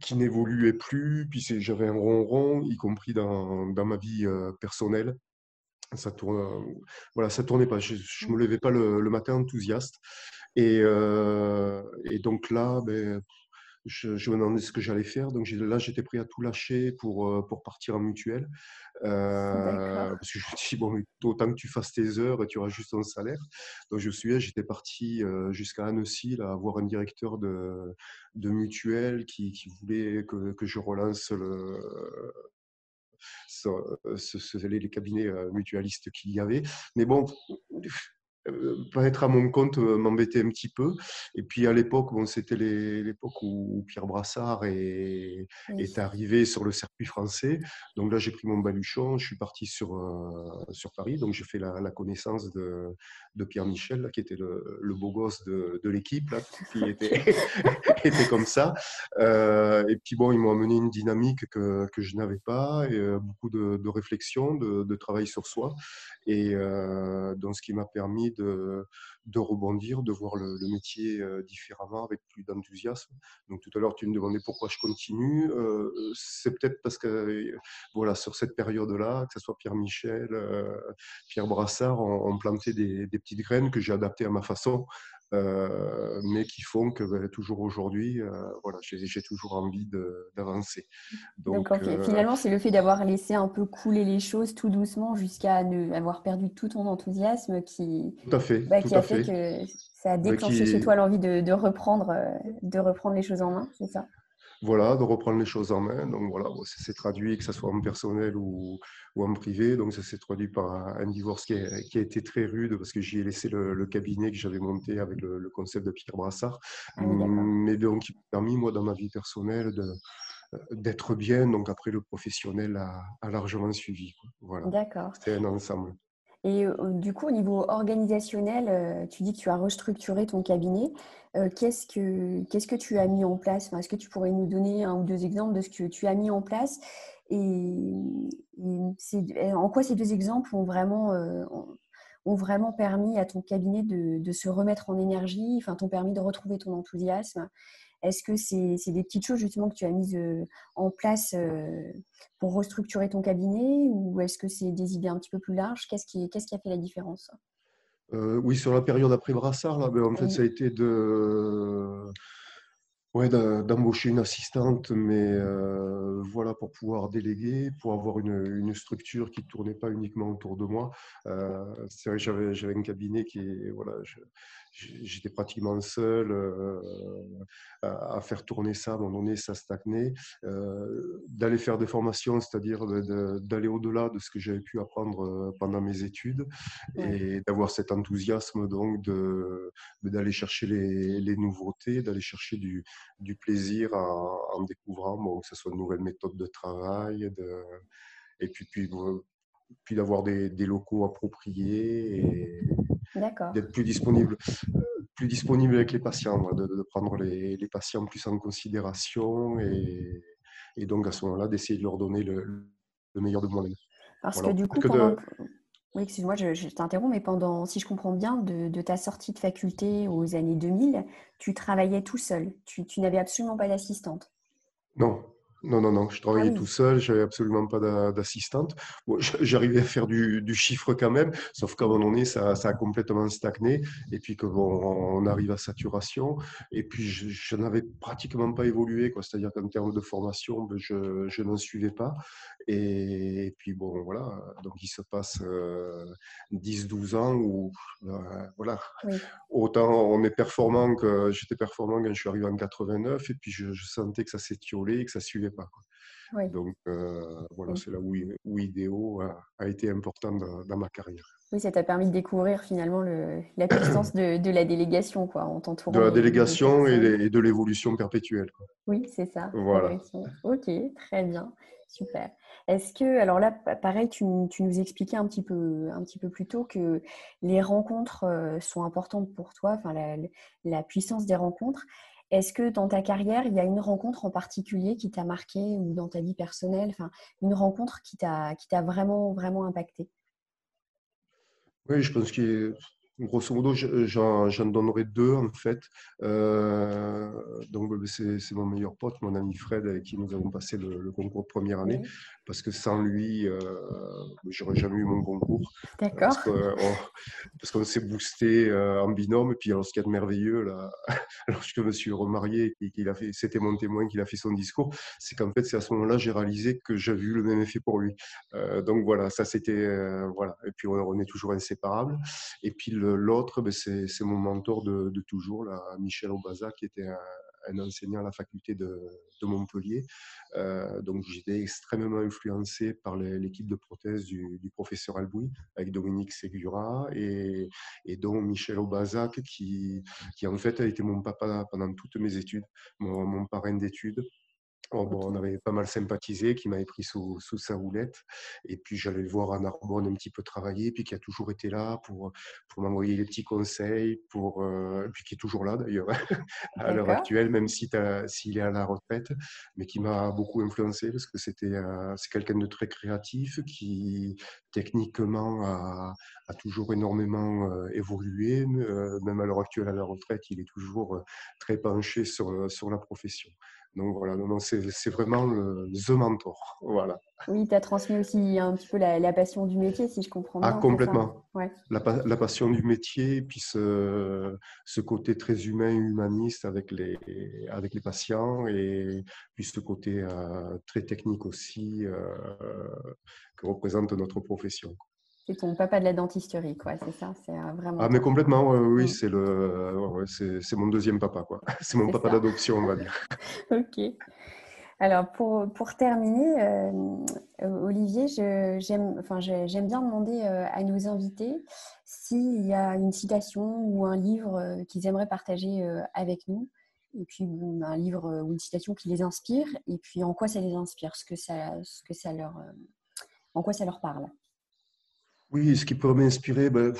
Speaker 2: qui n'évoluait plus, puis j'avais un ronron, y compris dans, dans ma vie euh, personnelle. Ça tourne, voilà, ça tournait pas. Je, ne me levais pas le, matin enthousiaste. Et, euh, et donc là, ben, je, me demandais ce que j'allais faire. Donc là, j'étais prêt à tout lâcher pour, euh, pour partir en mutuelle. Euh, parce que je me suis dit, bon, autant que tu fasses tes heures et tu auras juste ton salaire. Donc je me souviens, j'étais parti euh, jusqu'à Annecy, là, voir un directeur de, de mutuelle qui, qui voulait que, que, je relance le, ce, ce, les cabinets mutualistes qu'il y avait. Mais bon, euh, pas être à mon compte euh, m'embêtait un petit peu. Et puis à l'époque, bon, c'était l'époque où Pierre Brassard est, est, arrivé sur le circuit français. Donc là, j'ai pris mon baluchon, je suis parti sur, euh, sur Paris. Donc j'ai fait la, connaissance de, de, Pierre Michel, qui était le, le, beau gosse de, de l'équipe, qui était, *laughs* était comme ça. et puis bon, ils m'ont amené une dynamique que, que je n'avais pas, et beaucoup de, de réflexion, de, de, travail sur soi. Et donc ce qui m'a permis de, rebondir, de voir le, métier euh, différemment, avec plus d'enthousiasme. Donc tout à l'heure, tu me demandais pourquoi je continue. Euh, c'est peut-être parce que voilà, sur cette période-là, que ce soit Pierre Michel, euh, Pierre Brassard, ont, planté des, petites graines que j'ai adaptées à ma façon. Euh, mais qui font que ben, toujours aujourd'hui, euh, voilà, j'ai toujours envie d'avancer.
Speaker 1: Donc, euh, finalement, c'est le fait d'avoir laissé un peu couler les choses tout doucement jusqu'à avoir perdu tout ton enthousiasme qui,
Speaker 2: tout à fait,
Speaker 1: bah, qui a fait. que ça a déclenché chez toi l'envie de, de, reprendre, de reprendre les choses en main, c'est ça?
Speaker 2: Voilà, de reprendre les choses en main. Donc voilà, ça s'est traduit, que ce soit en personnel ou, ou en privé. Donc ça s'est traduit par un, divorce qui a, qui a, été très rude parce que j'y ai laissé le, cabinet que j'avais monté avec le, concept de Pierre Brassard. Ah Mais donc, qui m'a permis, moi, dans ma vie personnelle, de d'être bien. Donc après, le professionnel a, a largement suivi. Voilà.
Speaker 1: D'accord.
Speaker 2: C'était un ensemble.
Speaker 1: Et du coup, au niveau organisationnel, tu dis que tu as restructuré ton cabinet. Qu'est-ce que, qu'est-ce que tu as mis en place? Est-ce que tu pourrais nous donner un ou deux exemples de ce que tu as mis en place? Et, en quoi ces deux exemples ont vraiment, ont vraiment permis à ton cabinet de, de, se remettre en énergie, enfin, t'ont permis de retrouver ton enthousiasme? Est-ce que c'est des petites choses justement que tu as mises euh, en place euh, pour restructurer ton cabinet ou est-ce que c'est des idées un petit peu plus larges? Qu'est-ce qui, qui, a fait la différence?
Speaker 2: Euh, Oui, sur la période après Brassard, là, ben, en fait, ça a été de Ouais, d'embaucher une assistante, mais euh, voilà, pour pouvoir déléguer, pour avoir une, une structure qui ne tournait pas uniquement autour de moi. Euh, c'est vrai j'avais, j'avais un cabinet qui est, voilà, j'étais pratiquement seul euh, à, faire tourner ça. À un moment donné, ça stagnait. Euh, d'aller faire des formations, c'est-à-dire d'aller au-delà de ce que j'avais pu apprendre pendant mes études et d'avoir cet enthousiasme donc de, d'aller chercher les, les nouveautés, d'aller chercher du du plaisir en, découvrant bon, que ce soit de nouvelles méthodes de travail, de, et puis, puis, puis d'avoir des, des, locaux appropriés et d'être plus disponible, plus disponible avec les patients, de, prendre les, les, patients plus en considération et, et donc à ce moment-là d'essayer de leur donner le, le meilleur de moi-même.
Speaker 1: Parce que du coup, oui, excuse-moi, je, t'interromps, mais pendant, si je comprends bien, de, ta sortie de faculté aux années 2000, tu travaillais tout seul. Tu, n'avais absolument pas d'assistante.
Speaker 2: Non, Non, non, non, je
Speaker 1: Ah
Speaker 2: travaillais tout
Speaker 1: oui,
Speaker 2: seul, j'avais absolument pas d'a- d'assistante. Bon, *laughs* j'arrivais à faire du, du chiffre quand même, sauf qu'à un moment donné, ça, ça a complètement stagné, et puis que bon, on arrive à saturation, et puis je, je n'avais pratiquement pas évolué. C'est-à-dire qu'en termes de formation, ben, je, je n'en suivais pas, et, puis bon, voilà, donc il se passe euh, 10-12 ans où, euh, voilà,
Speaker 1: oui,
Speaker 2: autant on est performant que j'étais performant quand je suis arrivé en 89, et puis je, je sentais que ça s'étiolait, que ça suivait pas, quoi.
Speaker 1: oui.
Speaker 2: Donc, euh, voilà,
Speaker 1: Oui,
Speaker 2: c'est là où, où IDEO a, a été important dans, dans ma carrière.
Speaker 1: Oui, ça t'a permis de découvrir finalement le, la puissance de, de la délégation, quoi, en
Speaker 2: De
Speaker 1: t'entourant
Speaker 2: la
Speaker 1: des bonnes
Speaker 2: délégation et, de l'évolution perpétuelle. quoi.
Speaker 1: Oui, c'est ça,
Speaker 2: Voilà.
Speaker 1: Ok, très bien, super. Est-ce que, alors là, pa- pareil, tu, nous expliquais un petit peu, un petit peu plus tôt que les rencontres euh, sont importantes pour toi, enfin la, la puissance des rencontres. Est-ce que dans ta carrière, il y a une rencontre en particulier qui t'a marqué ou dans ta vie personnelle, enfin une rencontre qui t'a vraiment vraiment impacté?
Speaker 2: Oui, je pense que grosso modo, je- j'en donnerai deux en fait. Euh, donc, c'est c'est mon meilleur pote, mon ami Fred, avec qui nous avons passé le, le concours de première année. Parce que sans lui, euh, j'aurais jamais eu mon concours.
Speaker 1: d'accord,
Speaker 2: Parce on- parce qu'on s'est boosté euh, en binôme. Et puis, alors, ce qu'il y a de merveilleux, là, *laughs* lorsque je me suis remarié et qu'il a fait, c'était mon témoin qu'il a fait son discours, c'est qu'en fait, c'est à ce moment-là j'ai réalisé que j'avais eu le même effet pour lui. Euh, donc voilà, ça c'était, euh, voilà. Et puis, on, on est toujours inséparables. Et puis, l'autre, ben, c'est, mon mentor de, de toujours, là, Michel Aubaza, qui était un, un enseignant à la faculté de, Montpellier. Euh, donc, j'étais extrêmement influencé par l'équipe de prothèse du, professeur Albouy, avec Dominique Segura et, Michel Aubazac, qui, en fait a été mon papa pendant toutes mes études, mon parrain d'études. Oh, bon, on avait pas mal sympathisé, qui m'avait pris sous, sous sa houlette. Et puis j'allais le voir à Narbonne un petit peu travailler, puis qui a toujours été là pour, pour m'envoyer les petits conseils, pour, euh, puis qui est toujours là d'ailleurs *laughs* à l'heure actuelle, même si s'il est à la retraite, mais qui m'a beaucoup influencé parce que c'était euh, c'est quelqu'un de très créatif qui techniquement a, a toujours énormément euh, évolué, même à l'heure actuelle à la retraite, il est toujours très penché sur, sur la profession. Donc voilà, non, non, c'est vraiment le, the mentor. Voilà.
Speaker 1: Oui, tu as transmis aussi un petit peu la, la passion du métier, si je comprends
Speaker 2: Ah,
Speaker 1: bien, ça?
Speaker 2: complètement.
Speaker 1: Ouais,
Speaker 2: La, pa- la passion du métier, puis ce, ce côté très humain, humaniste avec les, avec les patients, et puis ce côté euh, très technique aussi euh, que représente notre profession.
Speaker 1: C'est ton papa de la dentisterie, quoi, c'est ça, c'est euh, vraiment
Speaker 2: Ah, mais complètement, oui,
Speaker 1: Mm,
Speaker 2: c'est le, ouais, c'est mon deuxième papa, quoi. *laughs* C'est mon papa d'adoption, on va dire. *laughs* *laughs*
Speaker 1: ok. Alors, pour, pour terminer, euh, Olivier, j'aime enfin, bien demander euh, à nos invités s'il y a une citation ou un livre qu'ils aimeraient partager avec nous, et puis un livre ou une citation qui les inspire, et puis en quoi ça les inspire, ce que ça, ce que ça leur, en quoi ça leur parle?
Speaker 2: Oui, ce qui pourrait m'inspirer, ben,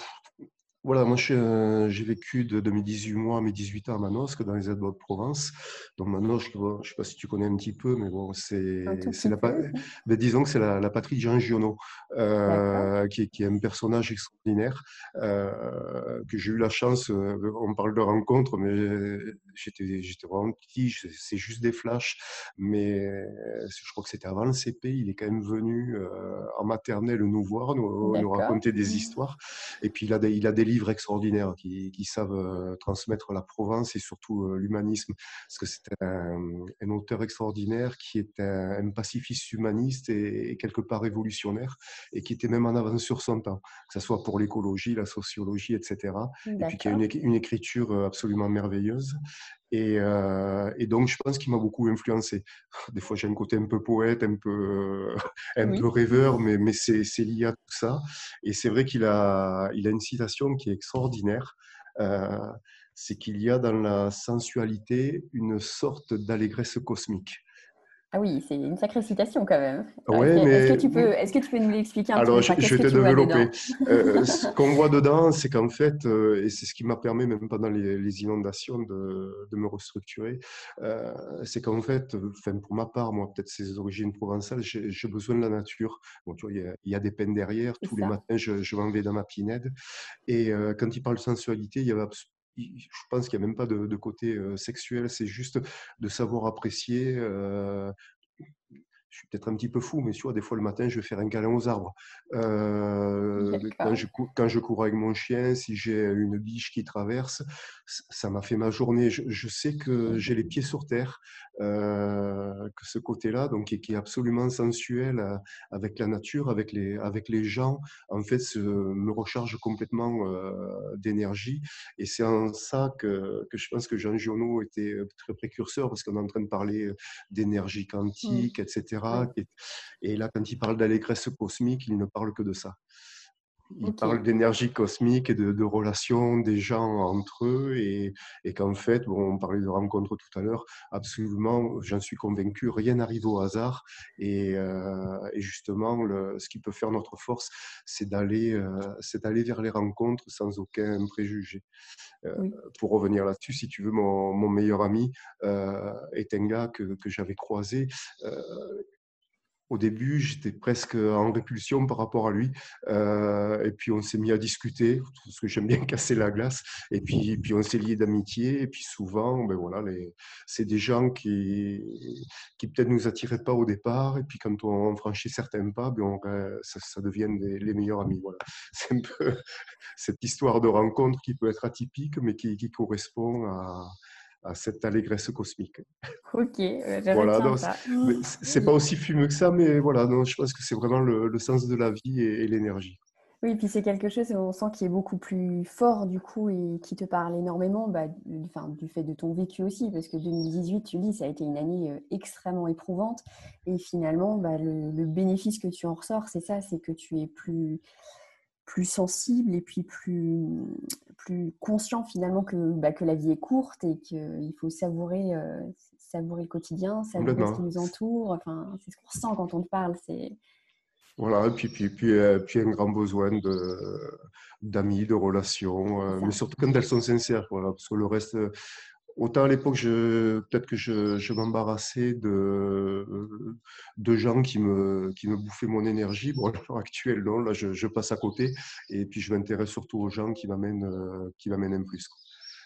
Speaker 2: Voilà, moi j'ai vécu de, de mes 18 mois à mes 18 ans à Manosque, dans les Alpes de Provence. Donc Manosque, je ne sais pas si tu connais un petit peu, mais bon, c'est la, ben, disons que c'est la, la patrie de Jean Giono, euh, qui, est- qui est un personnage extraordinaire, euh, que j'ai eu la chance, euh, on parle de rencontre, mais j'étais vraiment petit, c'est juste des flashs, mais je crois que c'était avant le CP, il est quand même venu en maternelle nous voir, nous, raconter des
Speaker 1: Mhm.
Speaker 2: histoires. Et puis il a des, il a des livres extraordinaires qui, qui savent euh, transmettre la Provence et surtout euh, l'humanisme. Parce que c'est un, un auteur extraordinaire qui est un, un pacifiste humaniste et, et quelque part révolutionnaire et qui était même en avance sur son temps, que ce soit pour l'écologie, la sociologie, etc. Et puis qui a une écriture euh, absolument merveilleuse. Et, euh, et donc, je pense qu'il m'a beaucoup influencé. *laughs* Des fois, j'ai un côté un peu poète, un peu, un peu rêveur, mais, mais c'est c'est lié à tout ça. Et c'est vrai qu'il a, il a une citation qui est extraordinaire. Euh, c'est qu'il y a dans la sensualité une sorte d'allégresse cosmique.
Speaker 1: Ah oui, c'est une sacrée citation quand même. Alors, Est-ce que, tu peux, est-ce que tu peux nous l'expliquer un petit peu?
Speaker 2: alors je, je vais te développer.
Speaker 1: dedans?
Speaker 2: Euh, ce qu'on voit dedans, c'est qu'en fait, euh, et c'est ce qui m'a permis, même pendant les, les inondations, de, de me restructurer, euh, c'est qu'en fait, euh, pour ma part, moi, peut-être ces origines provençales, j'ai besoin de la nature. Bon, tu vois, il y a, il y a des peines derrière. Tous les matins, je, je m'en vais dans ma pinède. Et euh, quand il parle de sensualité, il y avait abs- il- je pense qu'il n'y a même pas de, de côté euh, sexuel, c'est juste de savoir apprécier. Je suis peut-être un petit peu fou, mais vois, des fois le matin, je vais faire un câlin aux arbres. Euh, quand, je, quand, je, cours avec mon chien, si j'ai une biche qui traverse, ça m'a fait ma journée. Je, sais que j'ai les pieds sur terre, euh, que ce côté-là, donc qui, est absolument sensuel euh, avec la nature, avec les, avec les gens, en fait, me recharge complètement d'énergie. Et c'est en ça que, que, je pense que Jean Giono était très précurseur, parce qu'on est en train de parler d'énergie mmh. quantique, etc. Et là, quand il parle d'allégresse cosmique, il ne parle que de ça. Il parle d'énergie cosmique et de, relations des gens entre eux et, qu'en fait, bon, on parlait de rencontres tout à l'heure, absolument, j'en suis convaincu, rien n'arrive au hasard et, euh, justement, ce qui peut faire notre force, c'est d'aller, euh, c'est d'aller vers les rencontres sans aucun préjugé. Euh, pour revenir là-dessus, si tu veux, mon, meilleur ami est un gars que, que j'avais croisé au début, j'étais presque en répulsion par rapport à lui. Euh, et puis, on s'est mis à discuter, parce que j'aime bien *laughs* casser la glace. Et puis, puis on s'est lié d'amitié. Et puis, souvent, ben voilà, c'est des gens qui, qui peut-être nous attiraient pas au départ. Et puis, quand on franchit certains pas, ben ça, devient les meilleurs amis. Voilà. *laughs* C'est un peu cette histoire de rencontre qui peut être atypique, mais qui, qui correspond à, à cette allégresse cosmique.
Speaker 1: Ok, voilà,
Speaker 2: c'est pas aussi fumeux que ça, mais voilà, non, je pense que c'est vraiment le, sens de la vie et, l'énergie.
Speaker 1: Oui, puis c'est quelque chose, on sent qui est beaucoup plus fort du coup et qui te parle énormément bah, du, du fait de ton vécu aussi, parce que 2018, tu dis, ça a été une année euh, extrêmement éprouvante et finalement, bah, le, bénéfice que tu en ressors, c'est ça, c'est que tu es plus plus sensible et puis plus, plus conscient finalement que, bah, que la vie est courte et qu'il faut savourer, euh, savourer le quotidien, savourer ce qui nous entoure. Enfin, c'est ce qu'on ressent quand on te parle. C'est...
Speaker 2: Voilà, et puis, puis, puis, euh, puis un grand besoin de, d'amis, de relations, euh, mais surtout quand elles sont sincères, voilà, parce que le reste, Autant à l'époque, peut-être que je, m'embarrassais de, de gens qui me, qui me bouffaient mon énergie. Bon, à l'heure actuelle, non, là, je, passe à côté. Et puis, je m'intéresse surtout aux gens qui m'amènent, euh, qui m'amènent un plus.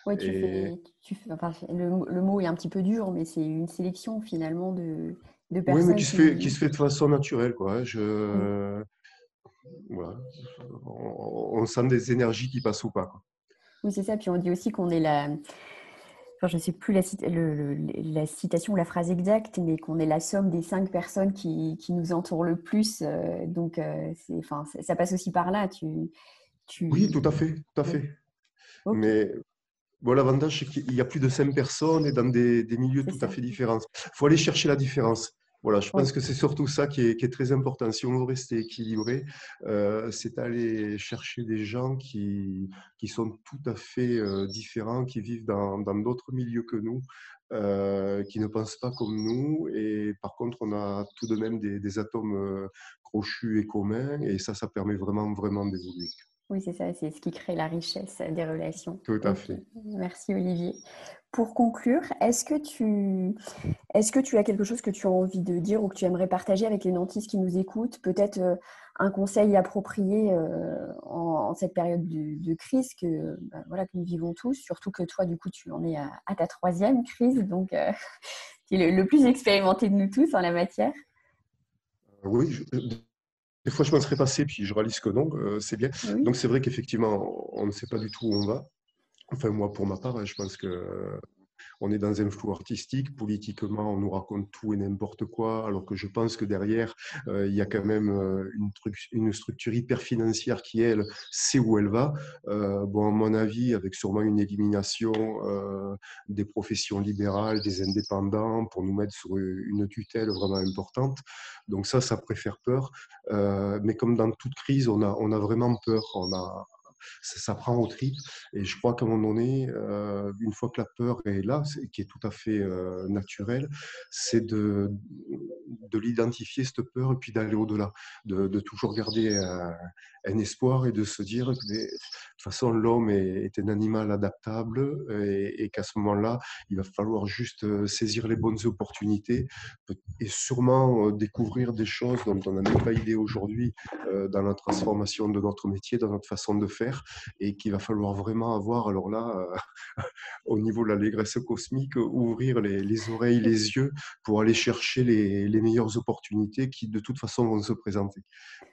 Speaker 1: Oui, tu fais, tu fais le, mot est un petit peu dur, mais c'est une sélection finalement de, de personnes.
Speaker 2: Oui, mais qui, Se fait, qui se fait de façon naturelle. Quoi. Hein. Je, voilà. on, sent des énergies qui passent ou pas.
Speaker 1: Oui, c'est ça. Puis on dit aussi qu'on est la je ne sais plus la, la, citation ou la phrase exacte, mais qu'on est la somme des cinq personnes qui, qui nous entourent le plus. Euh, donc, euh, enfin, ça passe aussi par là. Tu,
Speaker 2: tu... Oui, tout à fait. Tout à fait. Mais bon, l'avantage, c'est qu'il y a plus de cinq personnes et dans des, des milieux tout à fait différents. Il faut aller chercher la différence. Voilà, je pense que c'est surtout ça qui est, très important. Si on veut rester équilibré, euh, c'est aller chercher des gens qui, qui sont tout à fait euh, différents, qui vivent dans d'autres milieux que nous, euh, qui ne pensent pas comme nous. Et par contre, on a tout de même des, des atomes crochus et communs. Et ça, ça permet vraiment, vraiment d'évoluer.
Speaker 1: Oui, c'est ça, c'est ce qui crée la richesse des relations.
Speaker 2: Tout à fait.
Speaker 1: Merci Olivier. Pour conclure, est-ce que, tu, est que tu as quelque chose que tu as envie de dire ou que tu aimerais partager avec les nantistes qui nous écoutent? Peut-être euh, un conseil approprié euh, en, cette période de, crise que, bah, voilà, que nous vivons tous, surtout que toi, du coup, tu en es à, ta troisième crise, donc euh, *laughs* tu es le, plus expérimenté de nous tous en la matière.
Speaker 2: Oui, des fois, je m'en serais passé, puis je réalise que non, c'est bien. Donc, c'est vrai qu'effectivement, on ne sait pas du tout où on va. Enfin, moi, pour ma part, hein, je pense que on est dans un flou artistique. Politiquement, on nous raconte tout et n'importe quoi, alors que je pense que derrière, euh, il y a quand même euh, une, structure hyper financière qui, elle, sait où elle va. Euh, bon, à mon avis, avec sûrement une élimination des professions libérales, des indépendants, pour nous mettre sur une tutelle vraiment importante. Donc ça, ça préfère peur. mais comme dans toute crise, on a, on a vraiment peur. On a, ça, prend au trip. Et je crois qu'à un moment donné, euh, une fois que la peur est là, qui est tout à fait euh, naturelle, c'est de, de l'identifier, cette peur, et puis d'aller au-delà, de, toujours garder un, espoir et de se dire que de toute façon, l'homme est, un animal adaptable et, qu'à ce moment-là, il va falloir juste euh, saisir les bonnes opportunités et sûrement découvrir des choses dont on n'a même pas idée aujourd'hui dans la transformation de notre métier, dans notre façon de faire et qu'il va falloir vraiment avoir, alors là, *laughs* au niveau de l'allégresse cosmique, ouvrir les, oreilles, les yeux pour aller chercher les, meilleures opportunités qui, de toute façon, vont se présenter.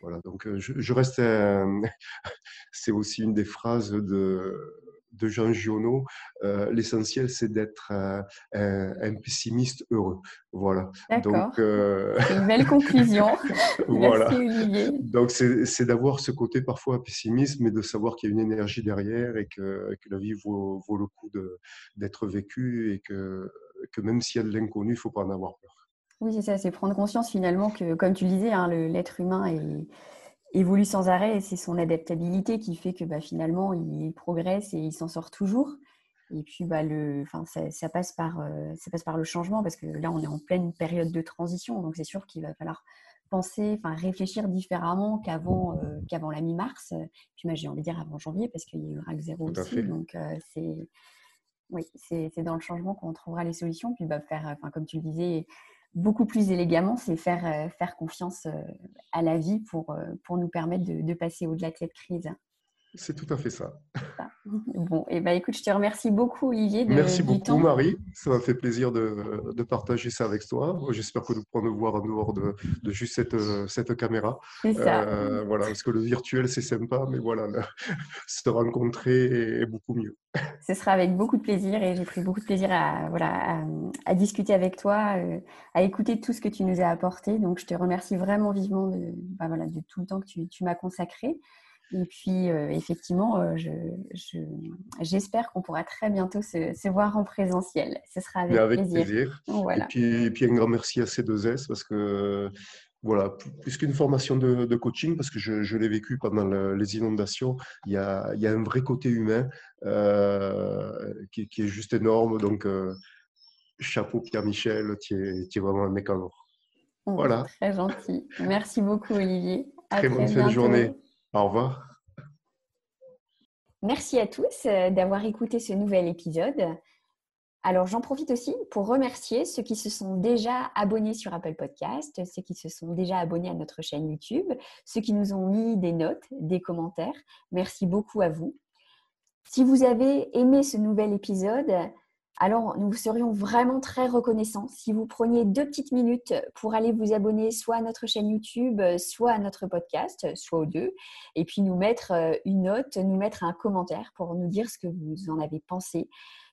Speaker 2: Voilà, donc je reste. *laughs* C'est aussi une des phrases de de Jean Giono, euh, l'essentiel c'est d'être euh, un, pessimiste heureux. Voilà.
Speaker 1: Donc, euh, une belle conclusion. *laughs*
Speaker 2: voilà. Donc c'est d'avoir ce côté parfois pessimiste, mais de savoir qu'il y a une énergie derrière et que, la vie vaut, le coup d'être vécue et que, que même s'il y a de l'inconnu, il ne faut pas en avoir peur.
Speaker 1: Oui, c'est ça, c'est prendre conscience finalement que, comme tu le disais, hein, l'être humain est évolue sans arrêt et c'est son adaptabilité qui fait que bah, finalement il progresse et il s'en sort toujours. Et puis bah, le, enfin, ça, passe par, euh, ça passe par le changement parce que là on est en pleine période de transition donc c'est sûr qu'il va falloir penser, enfin réfléchir différemment qu'avant euh, qu'avant la mi-mars. Puis moi j'ai envie de dire avant janvier parce qu'il y a eu RAC 0 aussi. Donc euh, c'est oui, c'est dans le changement qu'on trouvera les solutions. Puis bah, faire, enfin, comme tu le disais, beaucoup plus élégamment, c'est faire, euh, faire confiance euh, à la vie pour, euh, pour nous permettre de, passer au-delà de cette crise.
Speaker 2: C'est tout à fait ça.
Speaker 1: Bon, et eh ben, écoute, je te remercie beaucoup, Olivier. De,
Speaker 2: Merci beaucoup, Marie. Ça m'a fait plaisir de, de, partager ça avec toi. J'espère que nous pourrons nous voir en dehors de, de juste cette, cette caméra.
Speaker 1: C'est ça.
Speaker 2: voilà, parce que le virtuel, c'est sympa, mais voilà, *laughs* se rencontrer est beaucoup mieux.
Speaker 1: Ce sera avec beaucoup de plaisir et j'ai pris beaucoup de plaisir à, voilà, à, discuter avec toi, euh, à écouter tout ce que tu nous as apporté. Donc, je te remercie vraiment vivement de, bah, voilà, de tout le temps que tu, tu m'as consacré. Et puis, euh, effectivement, euh, j'espère qu'on pourra très bientôt se, se, voir en présentiel. Ce sera avec,
Speaker 2: avec plaisir. Voilà. Et, puis, et, puis, un grand merci à C2S parce que voilà, plus qu'une formation de, coaching, parce que je, l'ai vécu pendant les inondations, il y, a, un vrai côté humain euh, qui, est juste énorme. Donc, euh, chapeau Pierre-Michel, tu es, vraiment un mec en or.
Speaker 1: Oh, voilà. Très gentil. Merci beaucoup, Olivier.
Speaker 2: très, bonne fin de journée. Au revoir.
Speaker 1: Merci à tous euh, d'avoir écouté ce nouvel épisode. Alors j'en profite aussi pour remercier ceux qui se sont déjà abonnés sur Apple Podcast, ceux qui se sont déjà abonnés à notre chaîne YouTube, ceux qui nous ont mis des notes, des commentaires. Merci beaucoup à vous. Si vous avez aimé ce nouvel épisode, alors nous serions vraiment très reconnaissants si vous preniez deux petites minutes pour aller vous abonner soit à notre chaîne YouTube, soit à notre podcast, soit aux deux, et puis nous mettre euh, une note, nous mettre un commentaire pour nous dire ce que vous en avez pensé.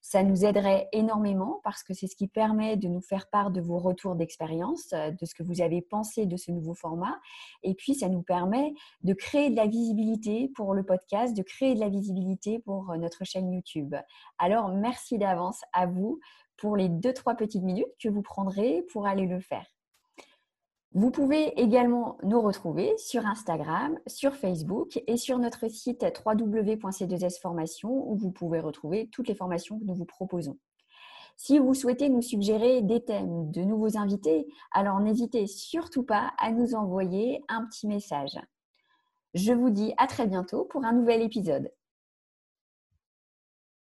Speaker 1: Ça nous aiderait énormément parce que c'est ce qui permet de nous faire part de vos retours d'expérience, euh, de ce que vous avez pensé de ce nouveau format. Et puis, ça nous permet de créer de la visibilité pour le podcast, de créer de la visibilité pour euh, notre chaîne YouTube. Alors, merci d'avance à vous pour les deux, trois petites minutes que vous prendrez pour aller le faire. Vous pouvez également nous retrouver sur Instagram, sur Facebook et sur notre site www.c2sformation où vous pouvez retrouver toutes les formations que nous vous proposons. Si vous souhaitez nous suggérer des thèmes, de nouveaux invités, alors n'hésitez surtout pas à nous envoyer un petit message. Je vous dis à très bientôt pour un nouvel épisode.